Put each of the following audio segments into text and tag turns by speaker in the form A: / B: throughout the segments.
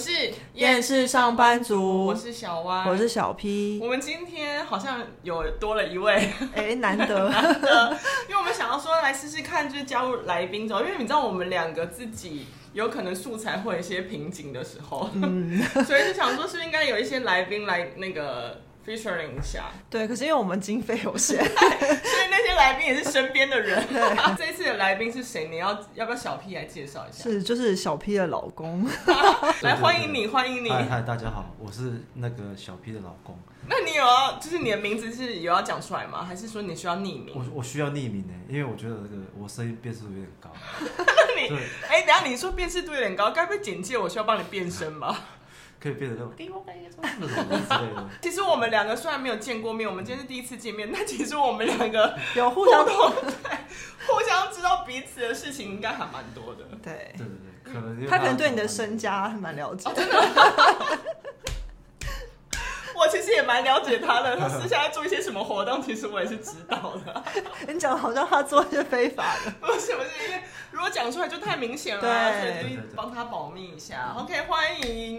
A: 是
B: 厌世上班族，
A: 我是小歪，
B: 我是小 P。
A: 我们今天好像有多了一位，
B: 哎、欸，难得，
A: 难得，因为我们想要说来试试看，就是加入来宾，走，因为你知道我们两个自己有可能素材会有一些瓶颈的时候，嗯，所以就想说是不是应该有一些来宾来那个。Featuring 一下，
B: 对，可是因为我们经费有限，
A: 所以那些来宾也是身边的人。这一次的来宾是谁？你要要不要小 P 来介绍一下？
B: 是，就是小 P 的老公。
A: 来欢迎你，欢迎你。
C: 嗨嗨，大家好，我是那个小 P 的老公。
A: 那你有要，就是你的名字是有要讲出来吗？还是说你需要匿名？
C: 我我需要匿名呢，因为我觉得这个我声音辨识度有点高。
A: 那你，哎、欸，等下你说辨识度有点高，该不会简介我需要帮你变声吧？
C: 可以变得更给我感觉
A: 其实我们两个虽然没有见过面，我们今天是第一次见面，但 其实我们两个
B: 有互相
A: 对，互相知道彼此的事情应该还蛮多的。
B: 对
C: 对对对，可能
B: 他可能对你的身家还蛮了解。
A: 哦、真的，我其实也蛮了解他的。他私下在做一些什么活动，其实我也是知道的。
B: 你讲好像他做一些非法的，
A: 不是不是，因为如果讲出来就太明显了，所以帮他保密一下。OK，欢迎。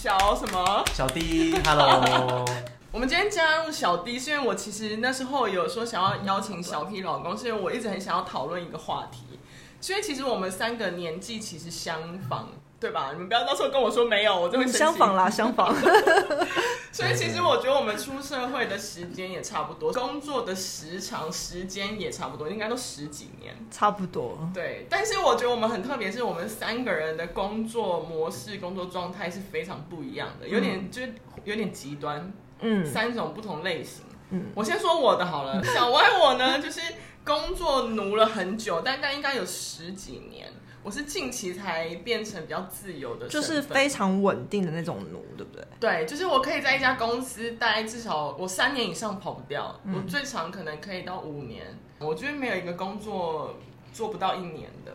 A: 小什么？
C: 小 D，Hello。
A: 我们今天加入小 D，是因为我其实那时候有说想要邀请小 P 老公，是因为我一直很想要讨论一个话题。所以其实我们三个年纪其实相仿。对吧？你们不要到时候跟我说没有，我就会
B: 相仿啦，相仿。
A: 所以其实我觉得我们出社会的时间也差不多，工作的时长时间也差不多，应该都十几年，
B: 差不多。
A: 对，但是我觉得我们很特别，是我们三个人的工作模式、工作状态是非常不一样的，有点、嗯、就是有点极端，嗯，三种不同类型。嗯，我先说我的好了，小歪我呢就是工作奴了很久，但但应该有十几年。我是近期才变成比较自由的，
B: 就是非常稳定的那种奴，对不对？
A: 对，就是我可以在一家公司待至少我三年以上跑不掉，嗯、我最长可能可以到五年。我觉得没有一个工作做不到一年的。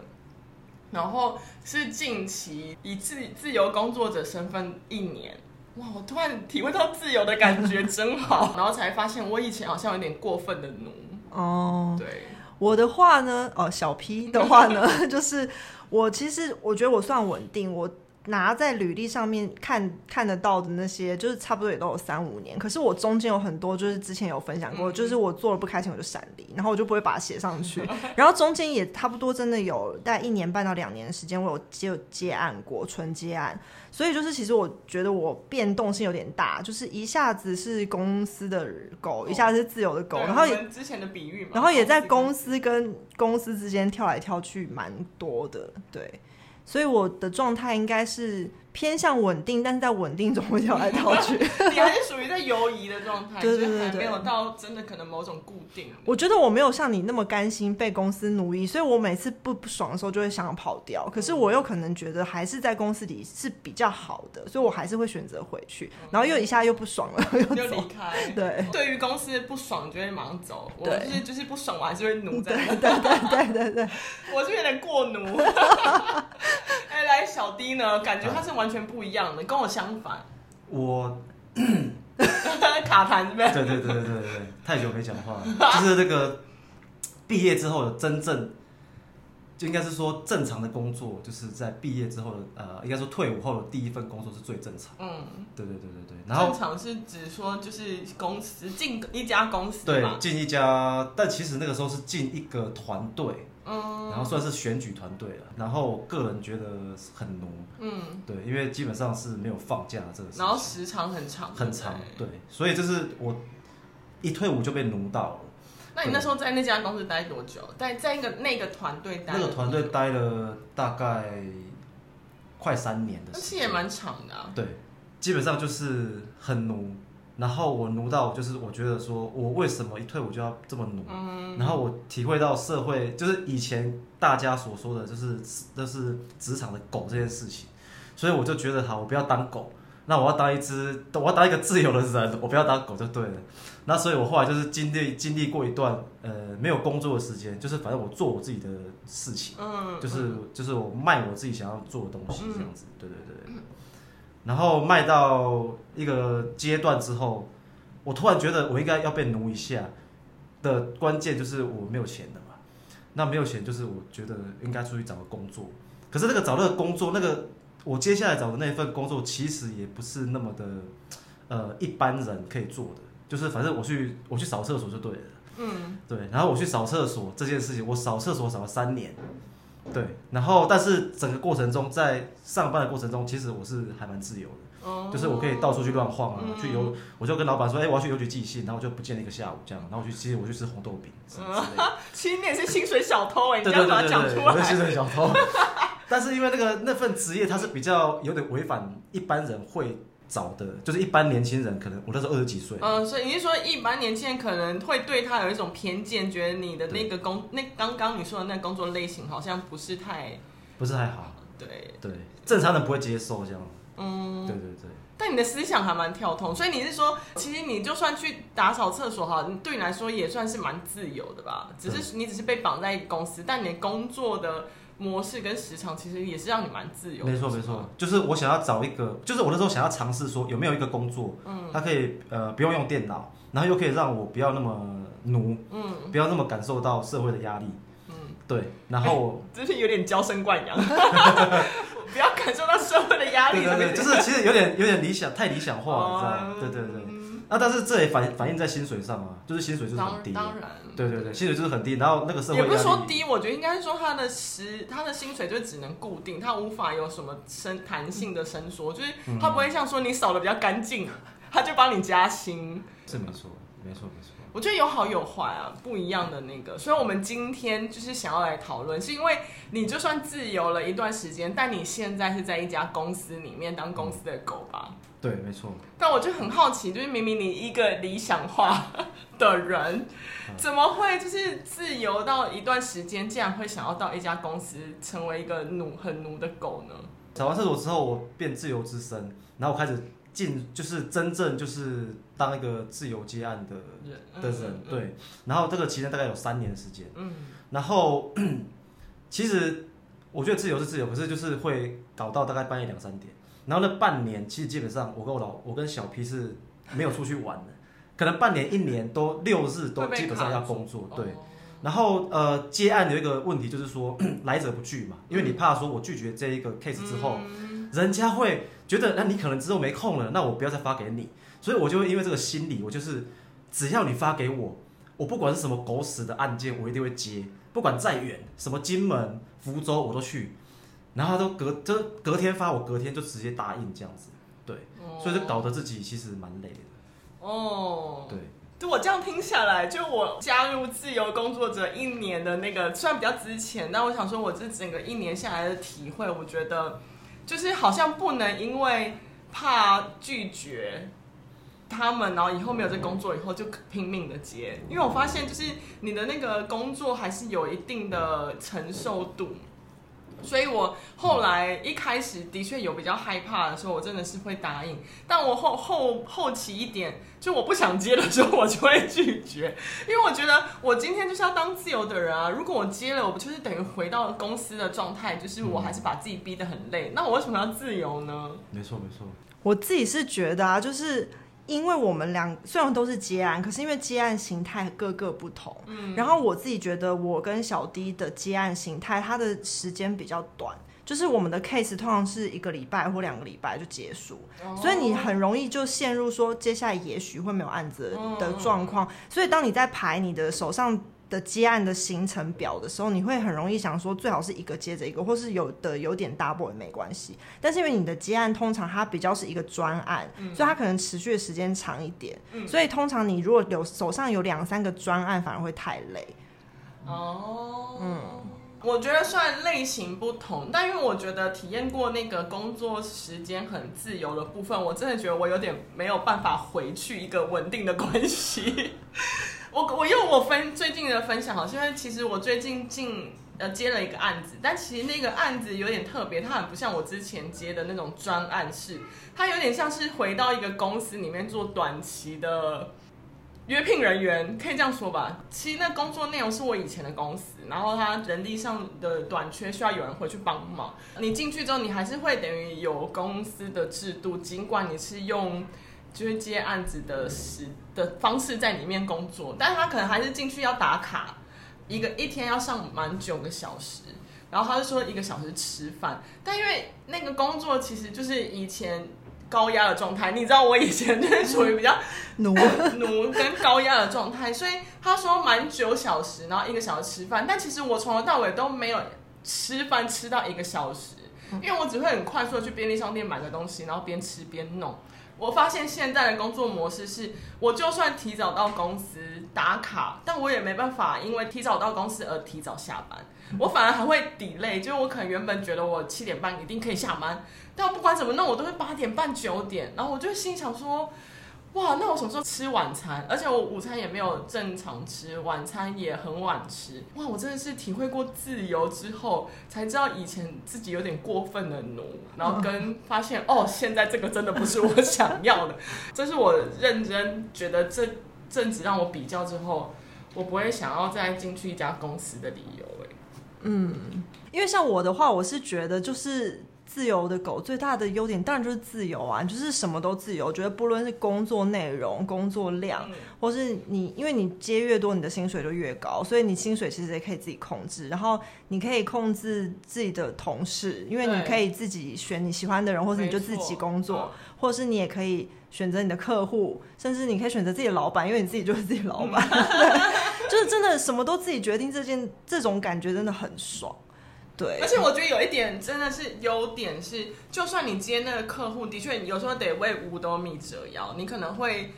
A: 然后是近期以自自由工作者身份一年，哇！我突然体会到自由的感觉真好，然后才发现我以前好像有点过分的奴哦。对。
B: 我的话呢，哦，小 P 的话呢，就是我其实我觉得我算稳定，我拿在履历上面看看得到的那些，就是差不多也都有三五年。可是我中间有很多，就是之前有分享过，嗯、就是我做了不开心我就闪离，然后我就不会把它写上去。然后中间也差不多真的有大概一年半到两年的时间，我有接有接案过，纯接案。所以就是，其实我觉得我变动性有点大，就是一下子是公司的狗，哦、一下子是自由的狗，然后也
A: 之前的比喻嘛，
B: 然后也在公司跟公司之间跳来跳去，蛮多的，对。所以我的状态应该是偏向稳定，但是在稳定中会跳来跳去。
A: 你还是属于在游移的状态，对对对，还没有到真的可能某种固定。
B: 我觉得我没有像你那么甘心被公司奴役，所以我每次不不爽的时候就会想要跑掉。可是我又可能觉得还是在公司里是比较好的，所以我还是会选择回去。然后又一下又不爽了，又
A: 离开。对，对于公司不爽就会马上走。我就是就是不爽，我还是会奴在。
B: 对对对对对，
A: 我是有点过奴。哎，来小 D 呢？感觉他是完全不一样的，跟我相反。
C: 我
A: 卡痰是不是？
C: 对对对对对对，太久没讲话了。就是那个毕业之后的真正，就应该是说正常的工作，就是在毕业之后的呃，应该说退伍后的第一份工作是最正常。嗯，对对对对对。然后
A: 正常是指说就是公司进一家公司，
C: 对，进一家，但其实那个时候是进一个团队。嗯，然后算是选举团队了，然后个人觉得很奴，嗯，对，因为基本上是没有放假这个事，
A: 然后时长很长，
C: 很长，对，所以就是我一退伍就被奴到了。
A: 那你那时候在那家公司待多久？在在一个那个团队待
C: 那个团队待了大概快三年的时间，
A: 其实也蛮长的啊。
C: 对，基本上就是很奴。然后我奴到，就是我觉得说，我为什么一退伍就要这么奴？嗯、然后我体会到社会就是以前大家所说的就是就是职场的狗这件事情，所以我就觉得好，我不要当狗，那我要当一只，我要当一个自由的人，我不要当狗就对了。那所以我后来就是经历经历过一段呃没有工作的时间，就是反正我做我自己的事情，嗯、就是就是我卖我自己想要做的东西这样子，对对对。然后卖到一个阶段之后，我突然觉得我应该要被奴一下的关键就是我没有钱了嘛。那没有钱就是我觉得应该出去找个工作。可是那个找那个工作，那个我接下来找的那份工作其实也不是那么的呃一般人可以做的，就是反正我去我去扫厕所就对了。嗯，对，然后我去扫厕所这件事情，我扫厕所扫了三年。对，然后但是整个过程中，在上班的过程中，其实我是还蛮自由的，哦、就是我可以到处去乱晃啊，嗯、去邮，我就跟老板说，哎，我要去邮局寄信，然后我就不见了一个下午这样，然后我去，其实我去吃红豆饼什么之类的。
B: 其实你也是薪水小偷哎，你要把它讲出来。
C: 我是薪水小偷，但是因为那个那份职业，它是比较有点违反一般人会。找的就是一般年轻人，可能我那时候二十几岁。
A: 嗯，所以你是说一般年轻人可能会对他有一种偏见，觉得你的那个工，那刚刚你说的那个工作类型好像不是太，
C: 不是太好。
A: 对
C: 对，正常人不会接受这样。
A: 嗯，
C: 对对对。
A: 但你的思想还蛮跳通，所以你是说，其实你就算去打扫厕所哈，对你来说也算是蛮自由的吧？只是你只是被绑在公司，但你工作的。模式跟时长其实也是让你蛮自由的。
C: 没错没错，就是我想要找一个，就是我那时候想要尝试说有没有一个工作，嗯，它可以呃不用用电脑，然后又可以让我不要那么奴，嗯，不要那么感受到社会的压力，嗯，对，然后
A: 就、欸、是有点娇生惯养，不要感受到社会的压力，
C: 对对对，就是其实有点有点理想，太理想化了，你知道吗？对对对。那、啊、但是这也反反映在薪水上啊，就是薪水就是很低，
A: 当然，
C: 对对对，薪水就是很低，然后那个社会
A: 也不是说低，我觉得应该是说他的时他的薪水就只能固定，他无法有什么伸弹性的伸缩，就是他不会像说你扫的比较干净，他就帮你加薪。
C: 是没错，没错没错。
A: 我觉得有好有坏啊，不一样的那个，所以我们今天就是想要来讨论，是因为你就算自由了一段时间，但你现在是在一家公司里面当公司的狗吧？嗯
C: 对，没错。
A: 但我就很好奇，就是明明你一个理想化的人，怎么会就是自由到一段时间，竟然会想要到一家公司成为一个奴很奴的狗呢？
C: 扫完厕所之后，我变自由之身，然后我开始进，就是真正就是当一个自由接案的的人。对，然后这个期间大概有三年的时间。嗯。然后其实我觉得自由是自由，可是就是会搞到大概半夜两三点。然后那半年，其实基本上我跟我老我跟小 P 是没有出去玩的，可能半年一年都六日都基本上要工作，对。然后呃接案有一个问题就是说 来者不拒嘛，因为你怕说我拒绝这一个 case 之后，人家会觉得那你可能之后没空了，那我不要再发给你，所以我就会因为这个心理，我就是只要你发给我，我不管是什么狗屎的案件，我一定会接，不管再远，什么金门、福州我都去。然后他都隔就隔天发，我隔天就直接答应这样子，对，哦、所以就搞得自己其实蛮累的。
A: 哦，
C: 对，
A: 就我这样听下来，就我加入自由工作者一年的那个，虽然比较之前，但我想说，我这整个一年下来的体会，我觉得就是好像不能因为怕拒绝他们，然后以后没有这工作以后就拼命的接，因为我发现就是你的那个工作还是有一定的承受度。所以，我后来一开始的确有比较害怕的时候，我真的是会答应。但我后后 后期一点，就我不想接的时候，我就会拒绝，因为我觉得我今天就是要当自由的人啊。如果我接了，我不就是等于回到公司的状态，就是我还是把自己逼得很累。那我为什么要自由呢？
C: 没错，没错。
B: 我自己是觉得啊，就是。因为我们两虽然都是接案，可是因为接案形态各个不同，嗯，然后我自己觉得我跟小 D 的接案形态，它的时间比较短，就是我们的 case 通常是一个礼拜或两个礼拜就结束，哦，所以你很容易就陷入说接下来也许会没有案子的状况，所以当你在排你的手上。的接案的行程表的时候，你会很容易想说，最好是一个接着一个，或是有的有点 double 也没关系。但是因为你的接案通常它比较是一个专案，嗯、所以它可能持续的时间长一点。嗯、所以通常你如果有手上有两三个专案，反而会太累。
A: 哦，嗯，我觉得虽然类型不同，但因为我觉得体验过那个工作时间很自由的部分，我真的觉得我有点没有办法回去一个稳定的关系。我我用我分最近的分享好，因为其实我最近进呃接了一个案子，但其实那个案子有点特别，它很不像我之前接的那种专案式，它有点像是回到一个公司里面做短期的约聘人员，可以这样说吧。其实那工作内容是我以前的公司，然后它人力上的短缺需要有人回去帮忙。你进去之后，你还是会等于有公司的制度，尽管你是用。就是接案子的时的方式在里面工作，但是他可能还是进去要打卡，一个一天要上满九个小时，然后他就说一个小时吃饭，但因为那个工作其实就是以前高压的状态，你知道我以前就是属于比较
B: 奴
A: 奴跟高压的状态，所以他说满九小时，然后一个小时吃饭，但其实我从头到尾都没有吃饭吃到一个小时，因为我只会很快速的去便利商店买个东西，然后边吃边弄。我发现现在的工作模式是，我就算提早到公司打卡，但我也没办法，因为提早到公司而提早下班。我反而还会抵累就是我可能原本觉得我七点半一定可以下班，但我不管怎么弄，我都会八点半九点，然后我就心想说。哇，那我什么时候吃晚餐？而且我午餐也没有正常吃，晚餐也很晚吃。哇，我真的是体会过自由之后，才知道以前自己有点过分的奴，然后跟 发现哦，现在这个真的不是我想要的。这是我认真觉得这阵子让我比较之后，我不会想要再进去一家公司的理由。哎，
B: 嗯，因为像我的话，我是觉得就是。自由的狗最大的优点当然就是自由啊，就是什么都自由。我觉得不论是工作内容、工作量，或是你，因为你接越多，你的薪水就越高，所以你薪水其实也可以自己控制。然后你可以控制自己的同事，因为你可以自己选你喜欢的人，或是你就自己工作，或者是你也可以选择你的客户，甚至你可以选择自己的老板，因为你自己就是自己老板。就是真的什么都自己决定，这件这种感觉真的很爽。对，
A: 而且我觉得有一点真的是优点是，就算你接那个客户，的确有时候得为五斗米折腰，你可能会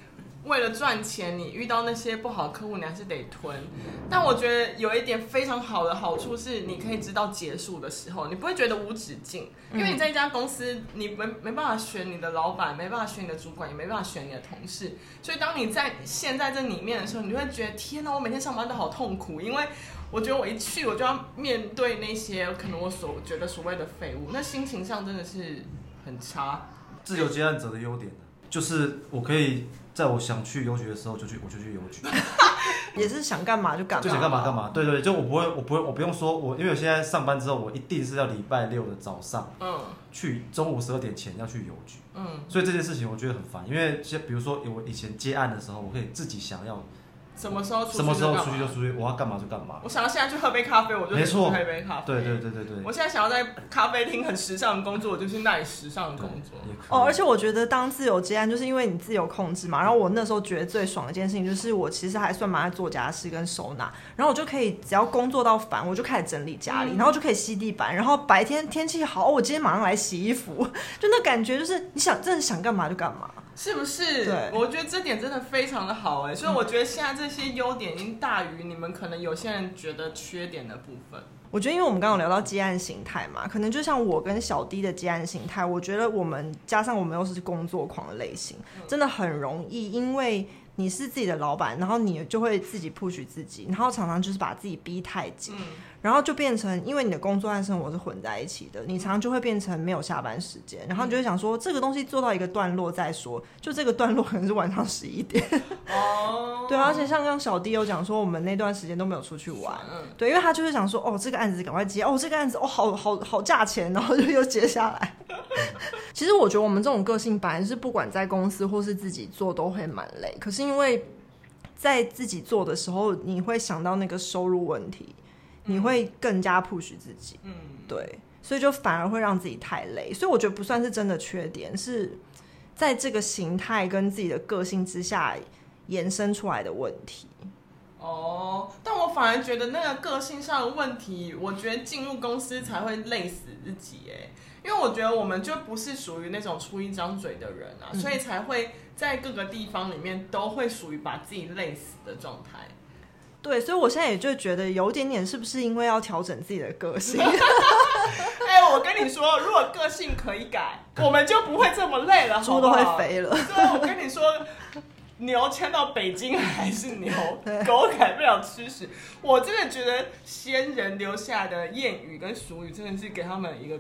A: 为了赚钱，你遇到那些不好的客户，你还是得吞。但我觉得有一点非常好的好处是，你可以知道结束的时候，你不会觉得无止境，因为你在一家公司，你没没办法选你的老板，没办法选你的主管，也没办法选你的同事，所以当你在陷在这里面的时候，你就会觉得天哪，我每天上班都好痛苦，因为。我觉得我一去，我就要面对那些可能我所觉得所谓的废物，那心情上真的是很差。
C: 自由接案者的优点就是我可以在我想去邮局的时候就去，我就去邮局，
B: 也是想干嘛就干嘛，
C: 就想干嘛干嘛。对，对对，就我不会，我不会，我不用说，我因为我现在上班之后，我一定是要礼拜六的早上，嗯，去中午十二点前要去邮局，嗯，所以这件事情我觉得很烦，因为像比如说我以前接案的时候，我可以自己想要。
A: 什么时候出去？
C: 什么时候出去就出去，我要干嘛就干嘛。
A: 我想要现在去喝杯咖啡，我就去喝一杯咖啡。
C: 对对对对对。
A: 我现在想要在咖啡厅很时尚的工作，我就去那里时尚的工作。
B: 哦，而且我觉得当自由接案，就是因为你自由控制嘛。然后我那时候觉得最爽的一件事情，就是我其实还算蛮爱做家事跟收纳。然后我就可以只要工作到烦，我就开始整理家里，嗯、然后就可以吸地板。然后白天天气好，我今天马上来洗衣服，就那感觉就是你想真的想干嘛就干嘛。
A: 是不是？对，我觉得这点真的非常的好哎，所以我觉得现在这些优点已经大于你们可能有些人觉得缺点的部分。
B: 我觉得，因为我们刚刚聊到接案形态嘛，可能就像我跟小 D 的接案形态，我觉得我们加上我们又是工作狂的类型，真的很容易，因为你是自己的老板，然后你就会自己 push 自己，然后常常就是把自己逼太紧。嗯然后就变成，因为你的工作和生活是混在一起的，你常常就会变成没有下班时间，然后你就会想说，这个东西做到一个段落再说，就这个段落可能是晚上十一点。哦，对，而且像刚刚小弟有讲说，我们那段时间都没有出去玩，对，因为他就是想说，哦，这个案子赶快接，哦，这个案子哦，好好好价钱，然后就又接下来。其实我觉得我们这种个性，本来是不管在公司或是自己做都会蛮累，可是因为在自己做的时候，你会想到那个收入问题。你会更加 push 自己，嗯，对，所以就反而会让自己太累，所以我觉得不算是真的缺点，是在这个形态跟自己的个性之下延伸出来的问题。
A: 哦，但我反而觉得那个个性上的问题，我觉得进入公司才会累死自己，哎，因为我觉得我们就不是属于那种出一张嘴的人啊，嗯，所以才会在各个地方里面都会属于把自己累死的状态。
B: 对，所以我现在也就觉得有点点，是不是因为要调整自己的个性？哎、
A: 欸，我跟你说，如果个性可以改，我们就不会这么累了，
B: 猪都会肥了。
A: 对，我跟你说，牛迁到北京还是牛，狗改不了吃屎。我真的觉得先人留下的谚语跟俗语，真的是给他们一个。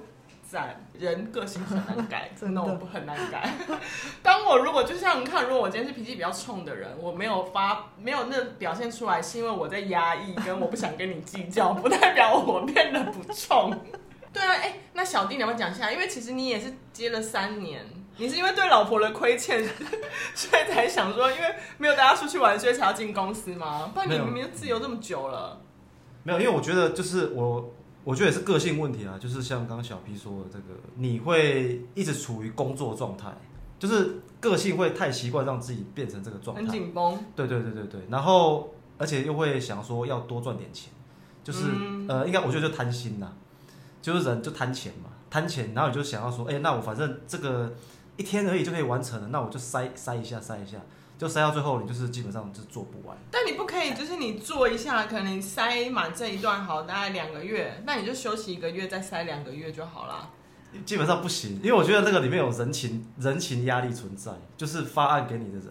A: 在人个性很难改，真的我不很难改。当我如果就像你看，如果我今天是脾气比较冲的人，我没有发没有那表现出来，是因为我在压抑，跟我不想跟你计较，不代表我变得不冲。对啊，哎、欸，那小弟你要不要讲一下？因为其实你也是接了三年，你是因为对老婆的亏欠，所以才想说，因为没有大家出去玩，所以才要进公司吗？不然你明明自由这么久了。
C: 没有，因为我觉得就是我。我觉得也是个性问题啊，就是像刚刚小 P 说的这个，你会一直处于工作状态，就是个性会太习惯让自己变成这个状态，
A: 很紧绷。
C: 对对对对对，然后而且又会想说要多赚点钱，就是、嗯、呃，应该我觉得就贪心呐，就是人就贪钱嘛，贪钱，然后你就想要说，哎，那我反正这个一天而已就可以完成了，那我就塞塞一下塞一下。就塞到最后，你就是基本上就做不完。
A: 但你不可以，就是你做一下，可能你塞满这一段好，大概两个月，那你就休息一个月，再塞两个月就好了。
C: 基本上不行，因为我觉得那个里面有人情人情压力存在，就是发案给你的人，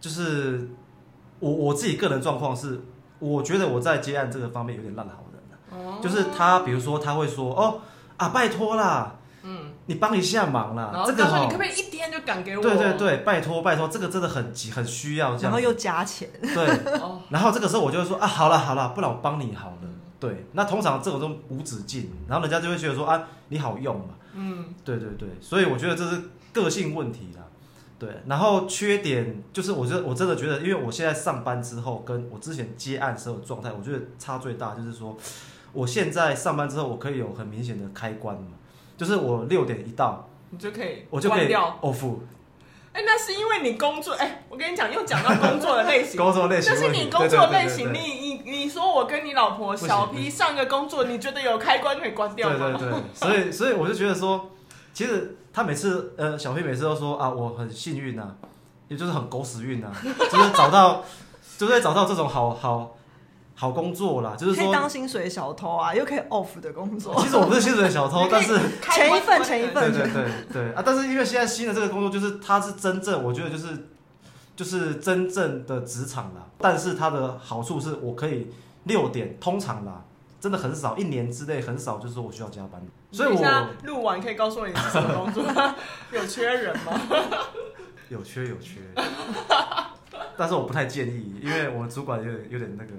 C: 就是我我自己个人状况是，我觉得我在接案这个方面有点烂好人。就是他，比如说他会说，哦啊，拜托啦。嗯，你帮一下忙啦，这个
A: 你可不可以一天就赶给我？
C: 对对对，拜托拜托，这个真的很急，很需要这样。
B: 然后又加钱。
C: 对，然后这个时候我就会说啊，好了好了，不然我帮你好了。对，那通常这种都无止境，然后人家就会觉得说啊，你好用嘛。嗯，对对对，所以我觉得这是个性问题啦。对，然后缺点就是，我觉得我真的觉得，因为我现在上班之后，跟我之前接案时候的状态，我觉得差最大就是说，我现在上班之后，我可以有很明显的开关嘛。就是我六点一到，
A: 你就可以，
C: 我就可以 off。
A: 哎，那是因为你工作，哎，我跟你讲，又讲到工作的类型，
C: 工作类型，
A: 那是你工作类型。你你你说我跟你老婆小 P 上个工作，你觉得有开关可以关掉吗？
C: 对对对，所以所以我就觉得说，其实他每次呃小 P 每次都说啊，我很幸运呐，也就是很狗屎运呐，就是找到，就是找到这种好好。好工作啦，就是说可以
B: 当薪水小偷啊，又可以 off 的工作。
C: 其实我不是薪水小偷，但是
B: 前一份前一份。
C: 对对对对啊！但是因为现在新的这个工作，就是它是真正，我觉得就是就是真正的职场啦。但是它的好处是我可以六点，通常啦，真的很少，一年之内很少，就是说我需要加班。所以我
A: 录完可以告诉我你是什么工作？有缺人吗？
C: 有缺有缺。但是我不太建议，因为我们主管有点有点那个。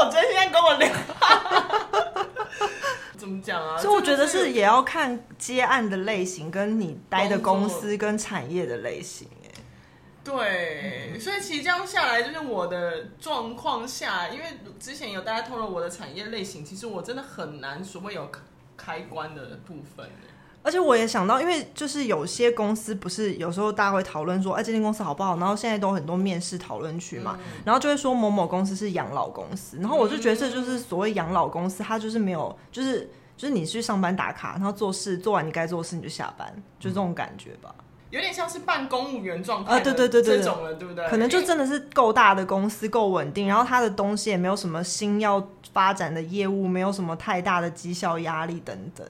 A: 啊，我今天跟我聊，怎么讲啊？
B: 所以我觉得是也要看接案的类型，跟你待的公司跟产业的类型。
A: 对，所以其实这样下来，就是我的状况下，因为之前有大家透露我的产业类型，其实我真的很难所谓有开关的部分。
B: 而且我也想到，因为就是有些公司不是有时候大家会讨论说，哎，这间公司好不好？然后现在都很多面试讨论区嘛，嗯、然后就会说某某公司是养老公司，然后我就觉得这就是所谓养老公司，它就是没有，就是就是你去上班打卡，然后做事做完你该做的事你就下班，就这种感觉吧，
A: 有点像是半公务员状态
B: 啊，对对对对，
A: 这种了，对不对？
B: 可能就真的是够大的公司，够稳定，然后它的东西也没有什么新要发展的业务，没有什么太大的绩效压力等等。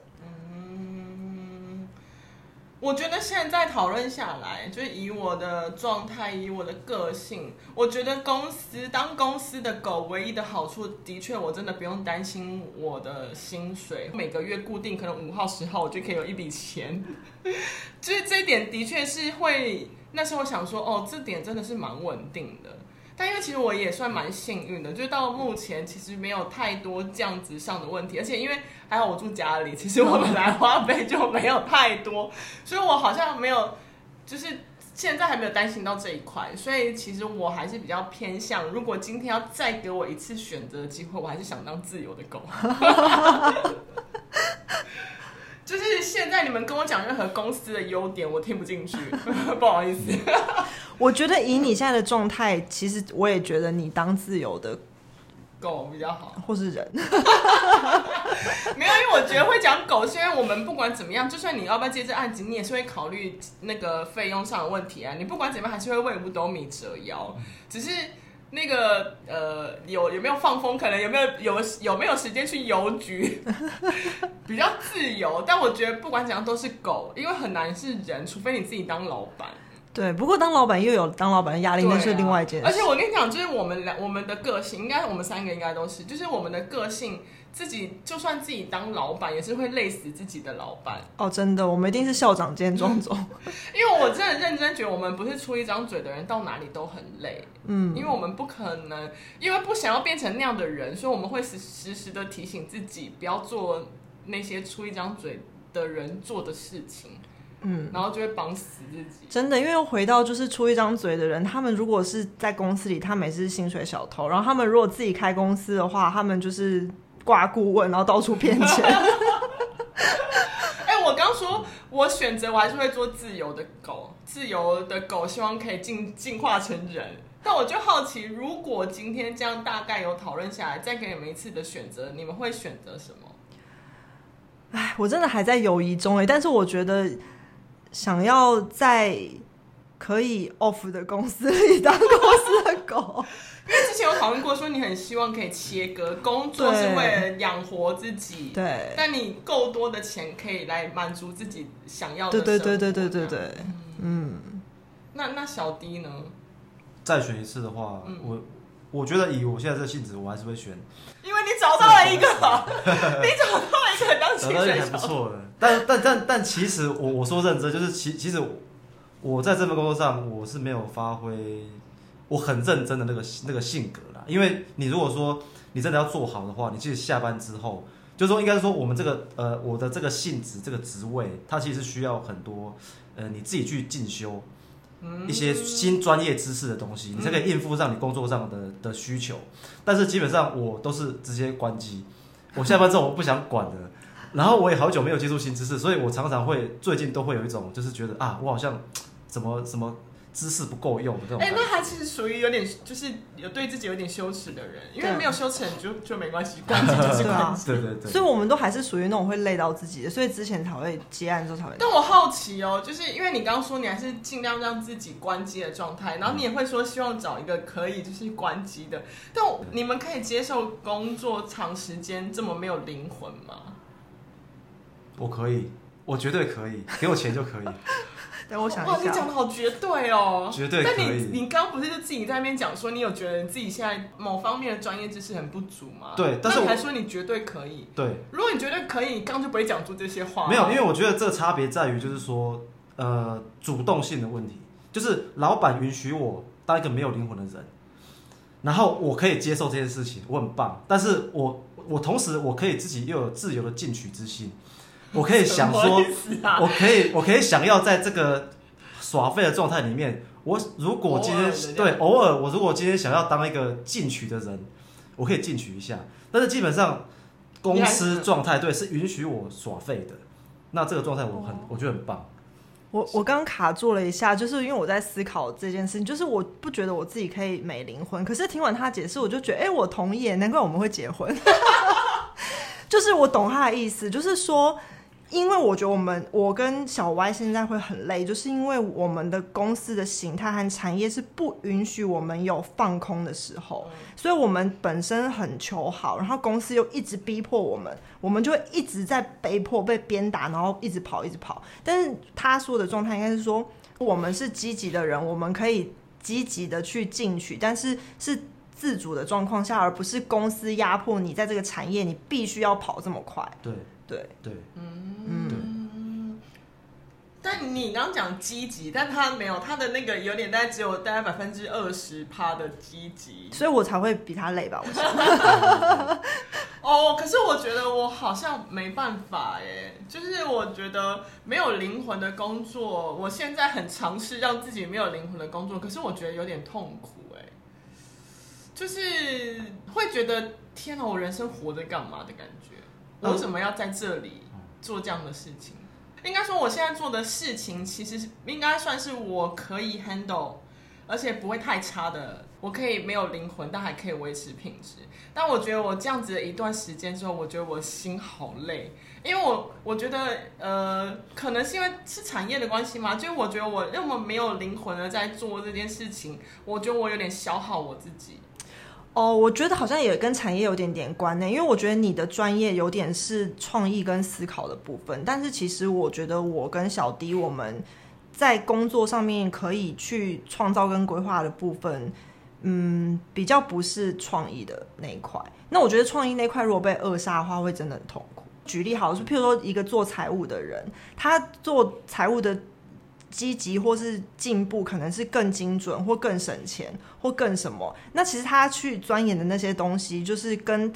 A: 我觉得现在讨论下来，就是以我的状态，以我的个性，我觉得公司当公司的狗，唯一的好处，的确，我真的不用担心我的薪水，每个月固定可能五号、十号，我就可以有一笔钱，就是这一点的确是会，那时候想说，哦，这点真的是蛮稳定的。但因为其实我也算蛮幸运的，就是到目前其实没有太多这样子上的问题，而且因为还好我住家里，其实我本来花费就没有太多，所以我好像没有，就是现在还没有担心到这一块，所以其实我还是比较偏向，如果今天要再给我一次选择的机会，我还是想当自由的狗。就是现在你们跟我讲任何公司的优点，我听不进去，不好意思。
B: 我觉得以你现在的状态，其实我也觉得你当自由的
A: 狗比较好，
B: 或是人。没
A: 有，因为我觉得会讲狗，是因为我们不管怎么样，就算你要不要接这案子，你也是会考虑那个费用上的问题啊。你不管怎么样，还是会为五斗米折腰。只是那个呃，有有没有放风，可能有没有有有没有时间去邮局，比较自由。但我觉得不管怎样都是狗，因为很难是人，除非你自己当老板。
B: 对，不过当老板又有当老板的压力，那是另外一件事。
A: 而且我跟你讲，就是我们两我们的个性，应该我们三个应该都是，就是我们的个性，自己就算自己当老板，也是会累死自己的老板。
B: 哦，真的，我们一定是校长兼庄总。
A: 因为我真的认真觉得，我们不是出一张嘴的人，到哪里都很累。嗯，因为我们不可能，因为不想要变成那样的人，所以我们会时时时的提醒自己，不要做那些出一张嘴的人做的事情。嗯，然后就会绑死自己。
B: 真的，因为回到就是出一张嘴的人，他们如果是在公司里，他们也是薪水小偷。然后他们如果自己开公司的话，他们就是挂顾问，然后到处骗钱。
A: 哎、欸，我刚说，我选择我还是会做自由的狗，自由的狗希望可以进进化成人。但我就好奇，如果今天这样大概有讨论下来，再给你们一次的选择，你们会选择什么？
B: 哎，我真的还在犹豫中哎，但是我觉得想要在可以 off 的公司里当公司的狗，
A: 因为之前有讨论过，说你很希望可以切割工作是为了养活自己，
B: 对，
A: 但你够多的钱可以来满足自己想要的，
B: 对对对对对对对，嗯，
A: 那那小 D 呢？
C: 再选一次的话，嗯、我我觉得以我现在这性质，我还是会选，
A: 因为你找到了一个，你找到了一个当薪水小偷，
C: 还不错的。但但但但其实我我说认真，就是其其实我在这份工作上，我是没有发挥我很认真的那个那个性格啦。因为你如果说你真的要做好的话，你其实下班之后，就是说应该是说我们这个呃我的这个性质这个职位，它其实需要很多呃你自己去进修。一些新专业知识的东西，你才可以应付上你工作上的的需求。但是基本上我都是直接关机，我下班之后我不想管了。然后我也好久没有接触新知识，所以我常常会最近都会有一种就是觉得啊，我好像怎么什么。知识不够用的这种，
A: 哎，那他其实属于有点，就是有对自己有点羞耻的人，因为没有羞耻，你就就没关系，关系 就是关系。
C: 对对对。
B: 所以我们都还是属于那种会累到自己的，所以之前才会接案之后才会。
A: 但我好奇哦，就是因为你刚刚说你还是尽量让自己关机的状态，然后你也会说希望找一个可以就是关机的，但你们可以接受工作长时间这么没有灵魂吗？
C: 我可以，我绝对可以，给我钱就可以。
B: 我想一下，
A: 哇，你讲的好绝对哦，
C: 绝对可以。
A: 但你你刚刚不是就自己在那边讲说，你有觉得你自己现在某方面的专业知识很不足吗？
C: 对，但是
A: 你还说你绝对可以。
C: 对，
A: 如果你绝对可以，你刚刚就不会讲出这些话。
C: 没有，因为我觉得这个差别在于，就是说，呃，主动性的问题，就是老板允许我当一个没有灵魂的人，然后我可以接受这件事情，我很棒。但是我我同时我可以自己又有自由的进取之心。我可以想说，啊、我可以，我可以想要在这个耍废的状态里面，我如果今天对偶尔，我如果今天想要当一个进取的人，我可以进取一下。但是基本上公司状态对是允许我耍废的，那这个状态我很，我觉得很棒。
B: 我我刚卡住了一下，就是因为我在思考这件事情，就是我不觉得我自己可以没灵魂，可是听完他解释，我就觉得，哎、欸，我同意，难怪我们会结婚。就是我懂他的意思，就是说。因为我觉得我们我跟小歪现在会很累，就是因为我们的公司的形态和产业是不允许我们有放空的时候，所以我们本身很求好，然后公司又一直逼迫我们，我们就会一直在被迫被鞭打，然后一直跑一直跑。但是他说的状态应该是说，我们是积极的人，我们可以积极的去进取，但是是自主的状况下，而不是公司压迫你在这个产业，你必须要跑这么快。
C: 对。
B: 对
C: 对，
A: 嗯嗯，但你刚刚讲积极，但他没有他的那个有点大概只有大概百分之二十趴的积极，
B: 所以我才会比他累吧？我想。
A: 哦，可是我觉得我好像没办法耶，就是我觉得没有灵魂的工作，我现在很尝试让自己没有灵魂的工作，可是我觉得有点痛苦哎，就是会觉得天哪，我人生活着干嘛的感觉。我为什么要在这里做这样的事情？应该说，我现在做的事情其实应该算是我可以 handle，而且不会太差的。我可以没有灵魂，但还可以维持品质。但我觉得我这样子的一段时间之后，我觉得我心好累，因为我我觉得呃，可能是因为是产业的关系嘛，就是我觉得我那么没有灵魂的在做这件事情，我觉得我有点消耗我自己。
B: 哦，我觉得好像也跟产业有点点关联，因为我觉得你的专业有点是创意跟思考的部分，但是其实我觉得我跟小迪我们在工作上面可以去创造跟规划的部分，嗯，比较不是创意的那一块。那我觉得创意那块如果被扼杀的话，会真的很痛苦。举例好，是譬如说一个做财务的人，他做财务的。积极或是进步，可能是更精准或更省钱或更什么。那其实他去钻研的那些东西，就是跟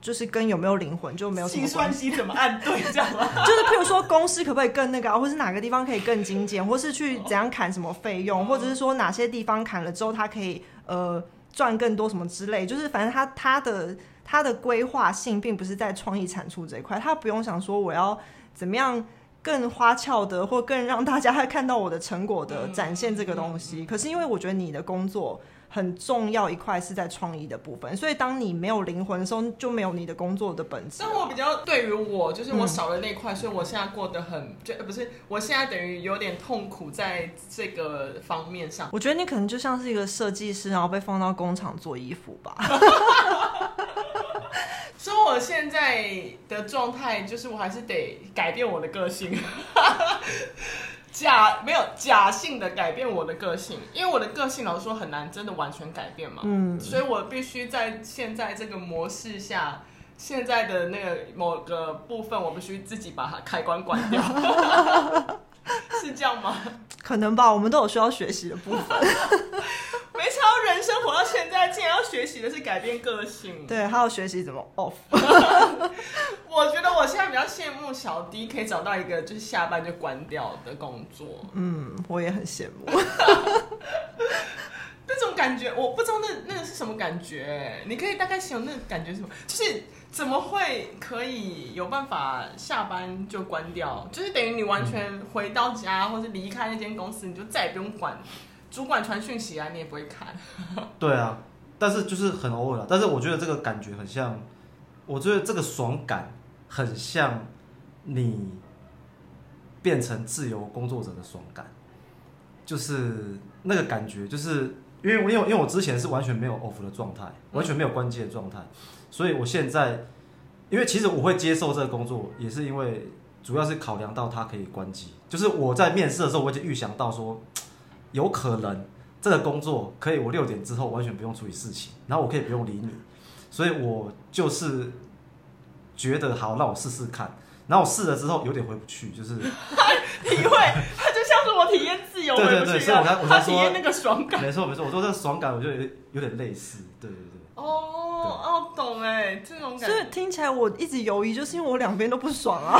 B: 就是跟有没有灵魂就没有什么
A: 关系。怎么按对这样吗？
B: 就是譬如说公司可不可以更那个，或是哪个地方可以更精简，或是去怎样砍什么费用，或者是说哪些地方砍了之后，它可以呃赚更多什么之类，就是反正他他的他的规划性并不是在创意产出这一块，他不用想说我要怎么样更花俏的 或更让大家看到我的成果的展现这个东西。可是因为我觉得你的工作。很重要一块是在创意的部分，所以当你没有灵魂的时候，就没有你的工作的本质。
A: 但我比较对于我，就是我少了那块，嗯、所以我现在过得很就不是，我现在等于有点痛苦在这个方面上。
B: 我觉得你可能就像是一个设计师，然后被放到工厂做衣服吧。
A: 所以我现在的状态就是，我还是得改变我的个性。假没有假性的改变我的个性，因为我的个性老实说很难真的完全改变嘛，嗯，所以我必须在现在这个模式下，现在的那个某个部分，我必须自己把它开关关掉，是这样吗？
B: 可能吧，我们都有需要学习的部分。
A: 没想到人生活到现在，竟然要学习的是改变个性。
B: 对，还要学习怎么 off。
A: 我觉得我现在比较羡慕小 D 可以找到一个就是下班就关掉的工作。
B: 嗯，我也很羡慕。
A: 那种感觉，我不知道那那个是什么感觉。你可以大概形容那个感觉是什么？就是怎么会可以有办法下班就关掉？就是等于你完全回到家，或是离开那间公司，你就再也不用管。主管传讯息啊，你也不会看。
C: 对啊，但是就是很偶尔。但是我觉得这个感觉很像，我觉得这个爽感很像你变成自由工作者的爽感，就是那个感觉，就是因为因为因为我之前是完全没有 off 的状态，完全没有关机的状态，所以我现在，因为其实我会接受这个工作，也是因为主要是考量到它可以关机，就是我在面试的时候，我已经预想到说。有可能这个工作可以，我六点之后完全不用处理事情，然后我可以不用理你，所以我就是觉得好，那我试试看。然后我试了之后有点回不去，就是 体
A: 会，他就像是我体验自由回不去，
C: 对对对，所以我才我才说
A: 体验那个爽感，
C: 没错没错，我说这个爽感，我觉得有有点类似，对对对。
A: 哦哦，懂哎，这种感觉。
B: 所以听起来我一直犹豫，就是因为我两边都不爽啊，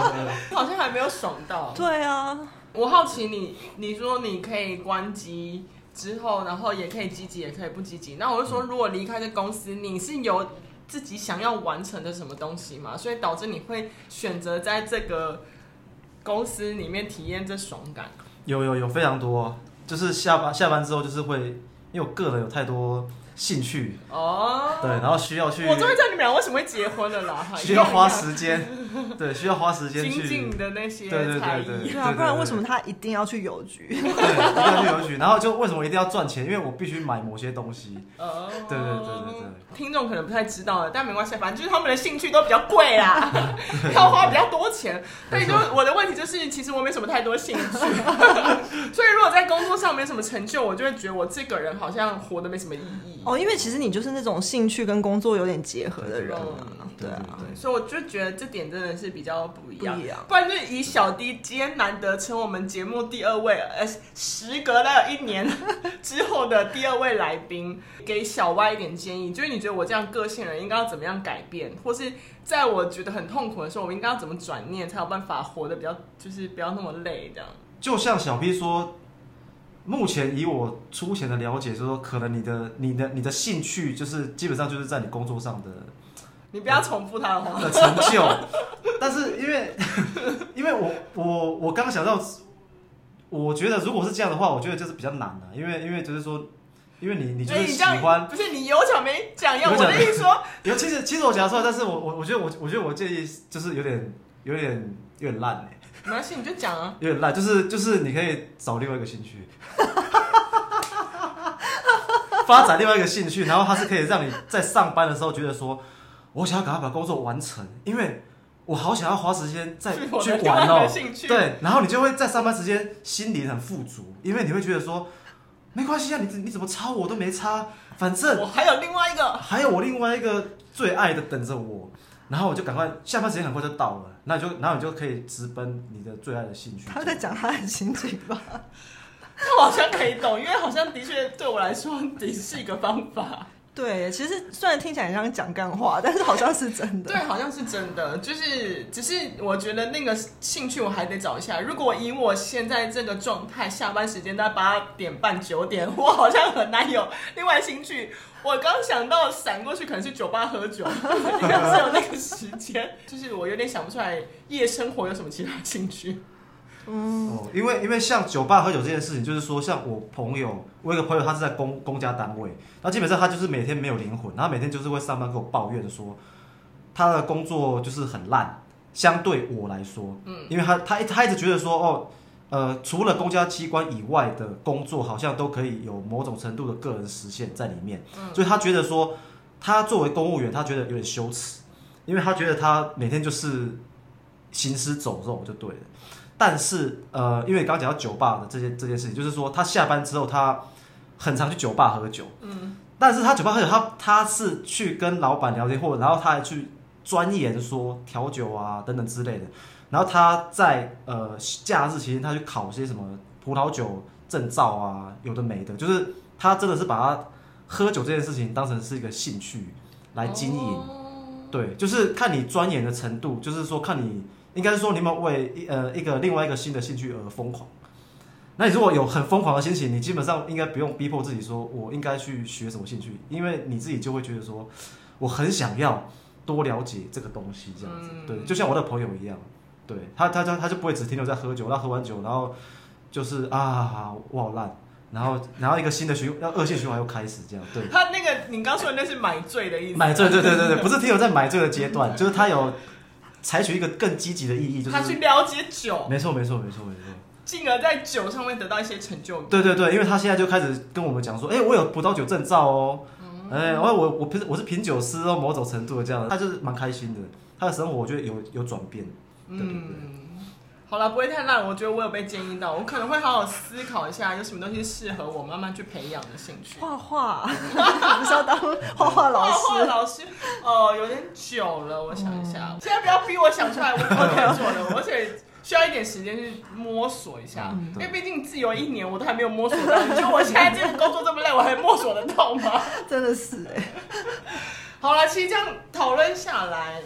A: 好像还没有爽到。
B: 对啊。
A: 我好奇你，你说你可以关机之后，然后也可以积极，也可以不积极。那我就说，如果离开这公司，你是有自己想要完成的什么东西吗？所以导致你会选择在这个公司里面体验这爽感？
C: 有有有非常多，就是下班下班之后，就是会因为我个人有太多。兴趣哦，oh, 对，然后需要去。
A: 我终于知道你们俩为什么会结婚了啦！
C: 需要花时间，对，需要花时间去
A: 精进的那些
C: 对对对对，
B: 对啊，不然为什么他一定要去邮局？对，一定
C: 要去邮局。然后就为什么一定要赚钱？因为我必须买某些东西。哦，对对对对对。
A: 听众可能不太知道了，但没关系，反正就是他们的兴趣都比较贵啦，要花比较多钱。所以就我的问题就是，其实我没什么太多兴趣，所以如果在工作上没什么成就，我就会觉得我这个人好像活得没什么意义。
B: 哦，因为其实你就是那种兴趣跟工作有点结合的人，对啊，
A: 所以我就觉得这点真的是比较不一样。不一样，不然就以小 D 今天难得成我们节目第二位，呃，时隔了一年 之后的第二位来宾，给小歪一点建议，就是你觉得我这样个性人应该要怎么样改变，或是在我觉得很痛苦的时候，我应该要怎么转念，才有办法活得比较，就是不要那么累这样。
C: 就像小 P 说。目前以我粗浅的了解，就是说，可能你的、你的、你的兴趣，就是基本上就是在你工作上的。
A: 你不要重复他的话。
C: 的成就，但是因为，因为我我我刚刚想到，我觉得如果是这样的话，我觉得就是比较难的，因为因为就是说，因为你你就是喜欢，
A: 不是你有讲没讲要我的意思说，
C: 有其实其实我讲出来，但是我我我觉得我我觉得我建议就是有点有点有点烂哎。
A: 没关系，你就讲啊。
C: 有点烂，就是就是你可以找另外一个兴趣，发展另外一个兴趣，然后它是可以让你在上班的时候觉得说，我想要赶快把工作完成，因为我好想要花时间再 去玩哦。对，然后你就会在上班时间心里很富足，因为你会觉得说，没关系啊，你你怎么抄我都没差，反正
A: 我还有另外一个，
C: 还有我另外一个最爱的等着我。然后我就赶快下班时间很快就到了，那你就然后你就可以直奔你的最爱的兴趣。
B: 他在讲他的心情吧？
A: 我好像可以懂，因为好像的确对我来说，也是一个方法。
B: 对，其实虽然听起来像讲干话，但是好像是真的。
A: 对，好像是真的。就是，只是我觉得那个兴趣我还得找一下。如果以我现在这个状态，下班时间在八点半九点，我好像很难有另外兴趣。我刚想到闪过去，可能是酒吧喝酒，应该是有那个时间。就是我有点想不出来夜生活有什么其他兴趣。
C: 嗯，哦，因为因为像酒吧喝酒这件事情，就是说，像我朋友，我有个朋友，他是在公公家单位，那基本上他就是每天没有灵魂，然后每天就是会上班跟我抱怨说，他的工作就是很烂，相对我来说，嗯，因为他他他一直觉得说，哦，呃，除了公家机关以外的工作，好像都可以有某种程度的个人实现在里面，嗯，所以他觉得说，他作为公务员，他觉得有点羞耻，因为他觉得他每天就是行尸走肉就对了。但是，呃，因为刚刚讲到酒吧的这些这件事情，就是说他下班之后，他很常去酒吧喝酒。嗯，但是他酒吧喝酒，他他是去跟老板聊天，或者然后他还去钻研说调酒啊等等之类的。然后他在呃假日期间，他去考些什么葡萄酒证照啊，有的没的，就是他真的是把他喝酒这件事情当成是一个兴趣来经营。哦。对，就是看你钻研的程度，就是说看你。应该是说，你们为一呃一个另外一个新的兴趣而疯狂。那你如果有很疯狂的心情，你基本上应该不用逼迫自己说，我应该去学什么兴趣，因为你自己就会觉得说，我很想要多了解这个东西，这样子。对，就像我的朋友一样，对他他他他就不会只停留在喝酒，他喝完酒，然后就是啊我好烂，然后然后一个新的循要恶性循环又开始这样。对，
A: 他那个你刚说的那是买醉的意思。
C: 买醉，对对对对，不是停留在买醉的阶段，就是他有。采取一个更积极的意义，就是
A: 他去了解酒，
C: 没错没错没错没错，
A: 进而在酒上面得到一些成就感。
C: 对对对，因为他现在就开始跟我们讲说，哎、欸，我有葡萄酒证照哦，哎、嗯，我我我我是品酒师哦，某种程度的这样，他就是蛮开心的，他的生活我觉得有有转变。对对对。嗯好了，不会太烂。我觉得我有被建议到，我可能会好好思考一下，有什么东西适合我慢慢去培养的兴趣。画画，不是要当画画老师？画画老师哦，有点久了，我想一下。嗯、现在不要逼我想出来我 可以做的，而且需要一点时间去摸索一下，嗯、因为毕竟自由一年，我都还没有摸索到。你觉得我现在这个工作这么累，我还摸索得到吗？真的是哎。好了，其实这样讨论下来。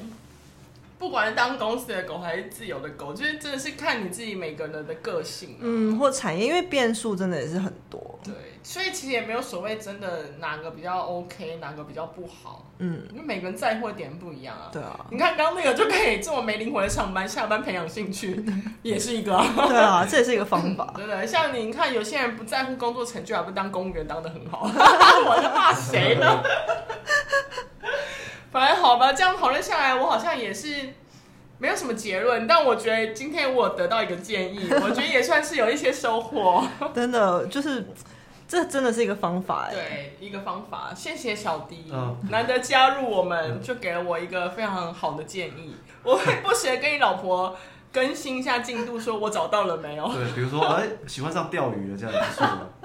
C: 不管是当公司的狗还是自由的狗，就是真的是看你自己每个人的个性，嗯，或产业，因为变数真的也是很多。对，所以其实也没有所谓真的哪个比较 OK，哪个比较不好，嗯，因为每个人在乎的点不一样啊。对啊，你看刚刚那个就可以这么没灵魂的上班，下班培养兴趣，也是一个。对啊，这也是一个方法。对 对，像你看有些人不在乎工作成就，还不当公务员当的很好，我在骂谁呢？反正好吧，这样讨论下来，我好像也是没有什么结论。但我觉得今天我得到一个建议，我觉得也算是有一些收获。真的，就是这真的是一个方法。对，一个方法。谢谢小迪嗯，难得加入我们，就给了我一个非常好的建议。我会不时的跟你老婆更新一下进度，说我找到了没有？对，比如说，哎，喜欢上钓鱼了，这样子。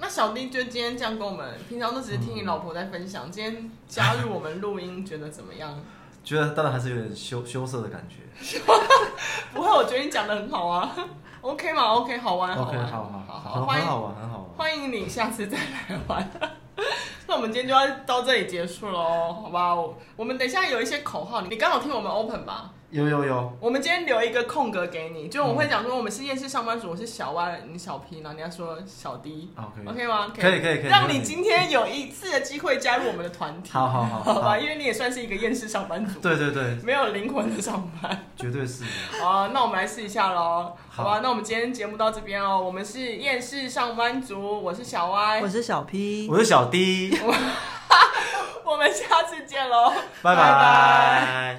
C: 那小弟就今天这样跟我们，平常都只是听你老婆在分享，嗯、今天加入我们录音，觉得怎么样？觉得当然还是有点羞羞涩的感觉。不会，我觉得你讲的很好啊，OK 吗？OK，好玩，好玩，okay, 好好好，好，欢迎，很好玩，很好玩，欢迎你下次再来玩。那我们今天就要到这里结束喽，好吧？我们等一下有一些口号，你刚好听我们 Open 吧。有有有，我们今天留一个空格给你，就我会讲说我们是厌世上班族，我是小 Y，你小 P，然后你要说小 D，OK，OK 吗？可以可以可以，让你今天有一次的机会加入我们的团体，好好好，好吧，因为你也算是一个厌世上班族，对对对，没有灵魂的上班，绝对是。好，那我们来试一下喽，好。吧？那我们今天节目到这边哦，我们是厌世上班族，我是小 Y，我是小 P，我是小 D，我们下次见喽，拜拜。